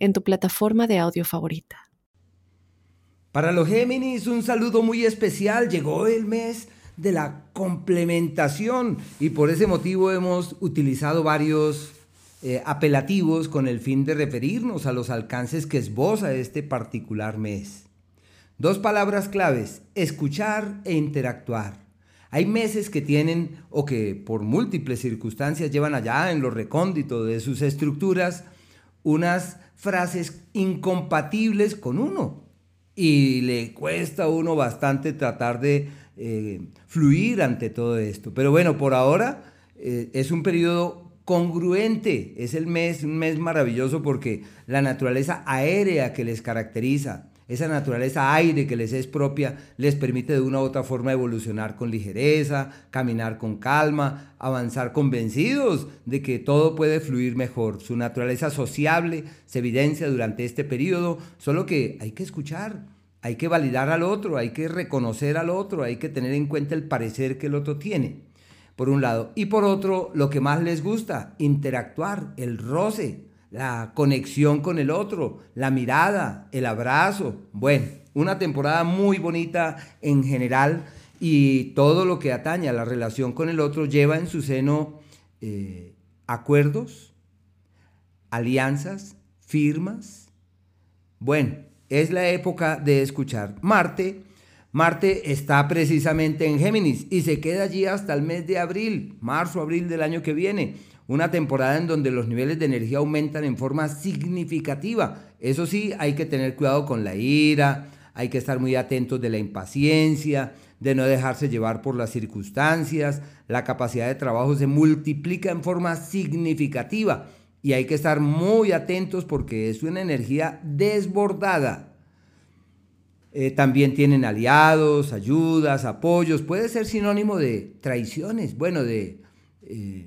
en tu plataforma de audio favorita. Para los Géminis, un saludo muy especial. Llegó el mes de la complementación y por ese motivo hemos utilizado varios eh, apelativos con el fin de referirnos a los alcances que esboza este particular mes. Dos palabras claves, escuchar e interactuar. Hay meses que tienen o que por múltiples circunstancias llevan allá en lo recóndito de sus estructuras unas frases incompatibles con uno. Y le cuesta a uno bastante tratar de eh, fluir ante todo esto. Pero bueno, por ahora eh, es un periodo congruente, es el mes, un mes maravilloso porque la naturaleza aérea que les caracteriza, esa naturaleza aire que les es propia les permite de una u otra forma evolucionar con ligereza, caminar con calma, avanzar convencidos de que todo puede fluir mejor. Su naturaleza sociable se evidencia durante este periodo, solo que hay que escuchar, hay que validar al otro, hay que reconocer al otro, hay que tener en cuenta el parecer que el otro tiene, por un lado. Y por otro, lo que más les gusta, interactuar, el roce, la conexión con el otro, la mirada, el abrazo. Bueno, una temporada muy bonita en general y todo lo que atañe a la relación con el otro lleva en su seno eh, acuerdos, alianzas, firmas. Bueno, es la época de escuchar. Marte, Marte está precisamente en Géminis y se queda allí hasta el mes de abril, marzo, abril del año que viene una temporada en donde los niveles de energía aumentan en forma significativa. Eso sí, hay que tener cuidado con la ira, hay que estar muy atentos de la impaciencia, de no dejarse llevar por las circunstancias. La capacidad de trabajo se multiplica en forma significativa y hay que estar muy atentos porque es una energía desbordada. Eh, también tienen aliados, ayudas, apoyos. Puede ser sinónimo de traiciones, bueno, de... Eh,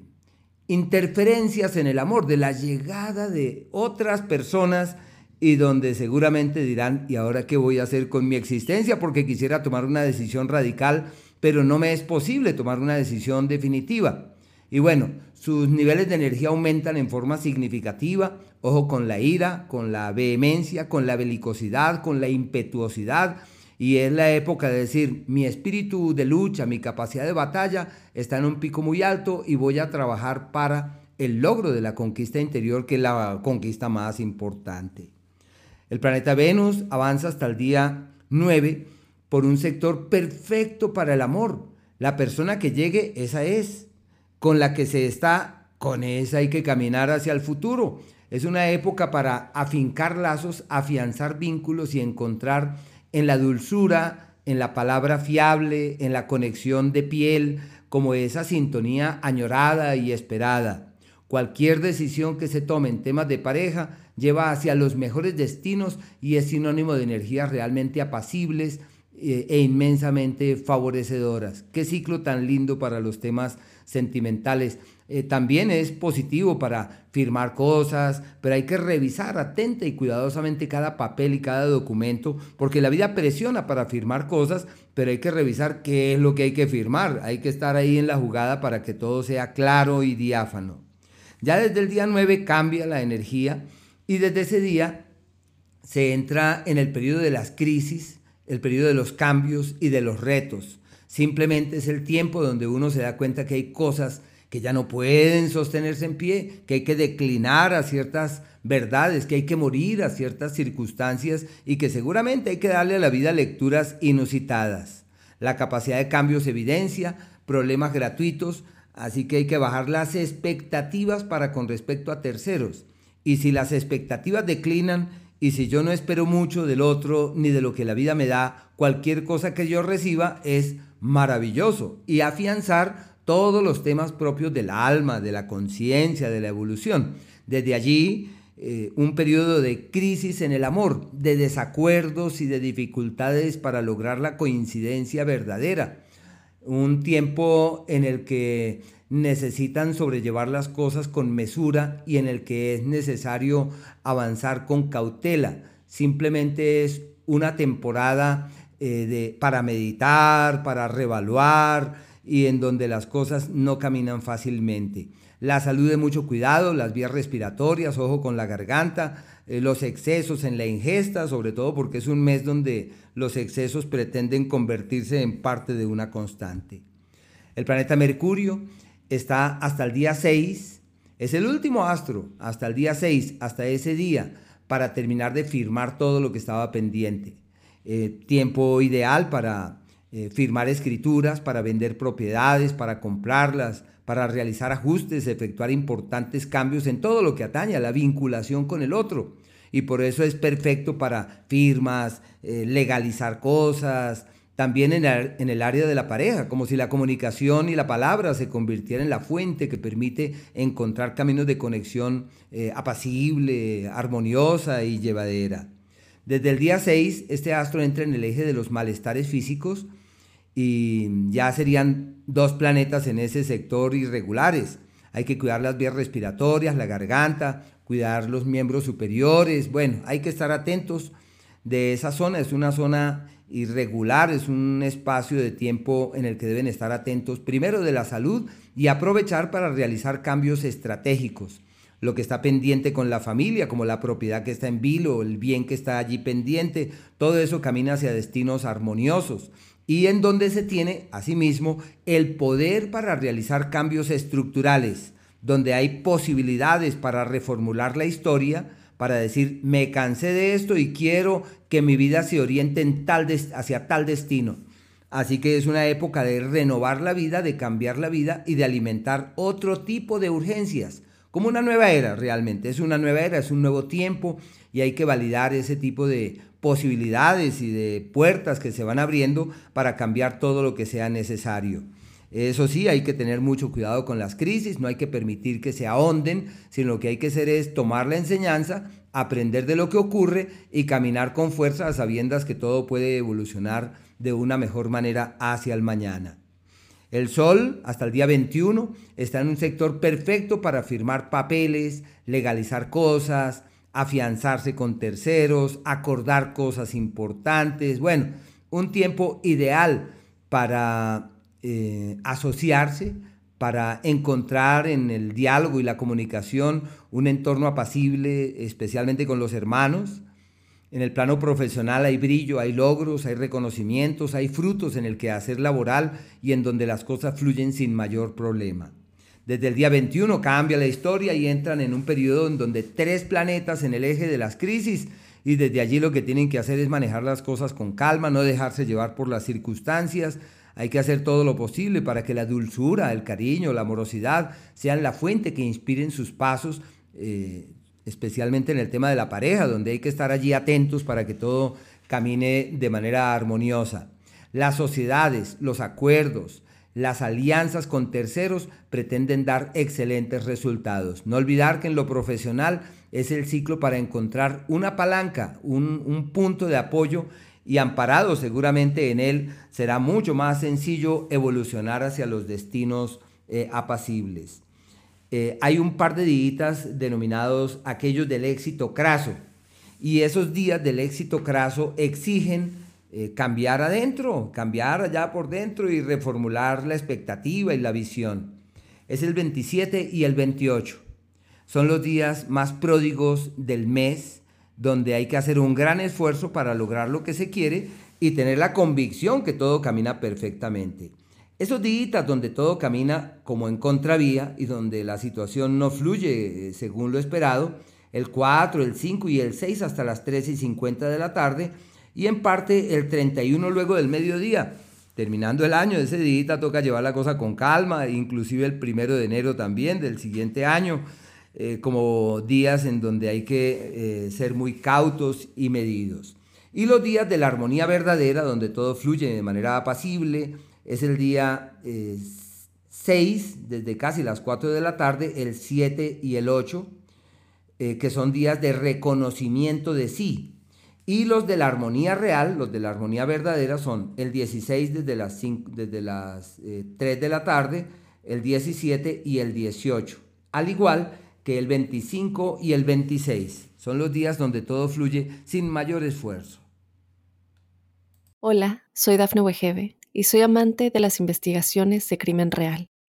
interferencias en el amor, de la llegada de otras personas y donde seguramente dirán, ¿y ahora qué voy a hacer con mi existencia? Porque quisiera tomar una decisión radical, pero no me es posible tomar una decisión definitiva. Y bueno, sus niveles de energía aumentan en forma significativa, ojo con la ira, con la vehemencia, con la belicosidad, con la impetuosidad, y es la época de decir, mi espíritu de lucha, mi capacidad de batalla está en un pico muy alto y voy a trabajar para el logro de la conquista interior, que es la conquista más importante. El planeta Venus avanza hasta el día 9 por un sector perfecto para el amor. La persona que llegue, esa es. Con la que se está, con esa hay que caminar hacia el futuro. Es una época para afincar lazos, afianzar vínculos y encontrar en la dulzura, en la palabra fiable, en la conexión de piel, como esa sintonía añorada y esperada. Cualquier decisión que se tome en temas de pareja lleva hacia los mejores destinos y es sinónimo de energías realmente apacibles eh, e inmensamente favorecedoras. Qué ciclo tan lindo para los temas sentimentales. Eh, también es positivo para firmar cosas, pero hay que revisar atenta y cuidadosamente cada papel y cada documento, porque la vida presiona para firmar cosas, pero hay que revisar qué es lo que hay que firmar. Hay que estar ahí en la jugada para que todo sea claro y diáfano. Ya desde el día 9 cambia la energía y desde ese día se entra en el periodo de las crisis, el periodo de los cambios y de los retos. Simplemente es el tiempo donde uno se da cuenta que hay cosas que ya no pueden sostenerse en pie, que hay que declinar a ciertas verdades, que hay que morir a ciertas circunstancias y que seguramente hay que darle a la vida lecturas inusitadas. La capacidad de cambio se evidencia, problemas gratuitos, así que hay que bajar las expectativas para con respecto a terceros. Y si las expectativas declinan y si yo no espero mucho del otro ni de lo que la vida me da, cualquier cosa que yo reciba es maravilloso y afianzar todos los temas propios del alma, de la conciencia, de la evolución. Desde allí eh, un periodo de crisis en el amor, de desacuerdos y de dificultades para lograr la coincidencia verdadera. Un tiempo en el que necesitan sobrellevar las cosas con mesura y en el que es necesario avanzar con cautela. Simplemente es una temporada eh, de, para meditar, para revaluar y en donde las cosas no caminan fácilmente. La salud de mucho cuidado, las vías respiratorias, ojo con la garganta, eh, los excesos en la ingesta, sobre todo porque es un mes donde los excesos pretenden convertirse en parte de una constante. El planeta Mercurio está hasta el día 6, es el último astro, hasta el día 6, hasta ese día, para terminar de firmar todo lo que estaba pendiente. Eh, tiempo ideal para eh, firmar escrituras, para vender propiedades, para comprarlas, para realizar ajustes, efectuar importantes cambios en todo lo que atañe a la vinculación con el otro. Y por eso es perfecto para firmas, eh, legalizar cosas, también en el, área de la pareja, como si la comunicación y la palabra se convirtieran en la fuente que permite encontrar caminos de conexión eh, apacible, armoniosa y llevadera. Desde el día 6, este astro entra en el eje de los malestares físicos, y ya serían dos planetas en ese sector irregulares. Hay que cuidar las vías respiratorias, la garganta, cuidar los miembros superiores. Bueno, hay que estar atentos de esa zona. Es una zona irregular, es un espacio de tiempo en el que deben estar atentos primero de la salud y aprovechar para realizar cambios estratégicos. Lo que está pendiente con la familia, como la propiedad que está en vilo, el bien que está allí pendiente, todo eso camina hacia destinos armoniosos y en donde se tiene, asimismo, el poder para realizar cambios estructurales, donde hay posibilidades para reformular la historia, para decir, me cansé de esto y quiero que mi vida se oriente en tal hacia tal destino. Así que es una época de renovar la vida, de cambiar la vida y de alimentar otro tipo de urgencias, como una nueva era realmente. Es una nueva era, es un nuevo tiempo y hay que validar ese tipo de posibilidades y de puertas que se van abriendo para cambiar todo lo que sea necesario. Eso sí, hay que tener mucho cuidado con las crisis, no hay que permitir que se ahonden, sino lo que hay que hacer es tomar la enseñanza, aprender de lo que ocurre y caminar con fuerza a sabiendas que todo puede evolucionar de una mejor manera hacia el mañana. El Sol, hasta el día 21, está en un sector perfecto para firmar papeles, legalizar cosas, afianzarse con terceros, acordar cosas importantes. Bueno, un tiempo ideal para eh, asociarse, para encontrar en el diálogo y la comunicación un entorno apacible, especialmente con los hermanos. En el plano profesional hay brillo, hay logros, hay reconocimientos, hay frutos en el quehacer laboral y en donde las cosas fluyen sin mayor problema. Desde el día 21 cambia la historia y entran en un periodo en donde tres planetas en el eje de las crisis y desde allí lo que tienen que hacer es manejar las cosas con calma, no dejarse llevar por las circunstancias. Hay que hacer todo lo posible para que la dulzura, el cariño, la amorosidad sean la fuente que inspiren sus pasos, eh, especialmente en el tema de la pareja, donde hay que estar allí atentos para que todo camine de manera armoniosa. Las sociedades, los acuerdos, las alianzas con terceros pretenden dar excelentes resultados. No olvidar que en lo profesional es el ciclo para encontrar una palanca, un, punto de apoyo y amparado seguramente en él será mucho más sencillo evolucionar hacia los destinos eh, apacibles. Eh, hay un par de días denominados aquellos del éxito craso y esos días del éxito craso exigen eh, cambiar adentro, cambiar allá por dentro y reformular la expectativa y la visión. Es el 27 y el 28. Son los días más pródigos del mes donde hay que hacer un gran esfuerzo para lograr lo que se quiere y tener la convicción que todo camina perfectamente. Esos días donde todo camina como en contravía y donde la situación no fluye eh, según lo esperado, el 4, el 5 y el 6 hasta las 3 y 50 de la tarde, y en parte el 31 luego del mediodía. Terminando el año, ese día toca llevar la cosa con calma, inclusive el primero de enero también del siguiente año, eh, como días en donde hay que eh, ser muy cautos y medidos. Y los días de la armonía verdadera, donde todo fluye de manera apacible, es el día 6, eh, desde casi las 4 de la tarde, el 7 y el 8. eh, que son días de reconocimiento de sí. Y los de la armonía real, los de la armonía verdadera, son el 16 desde las, desde las 3 eh, de la tarde, el 17 y el 18. Al igual que el 25 y el 26. Son los días donde todo fluye sin mayor esfuerzo. Hola, soy Dafne Wegebe y soy amante de las investigaciones de crimen real.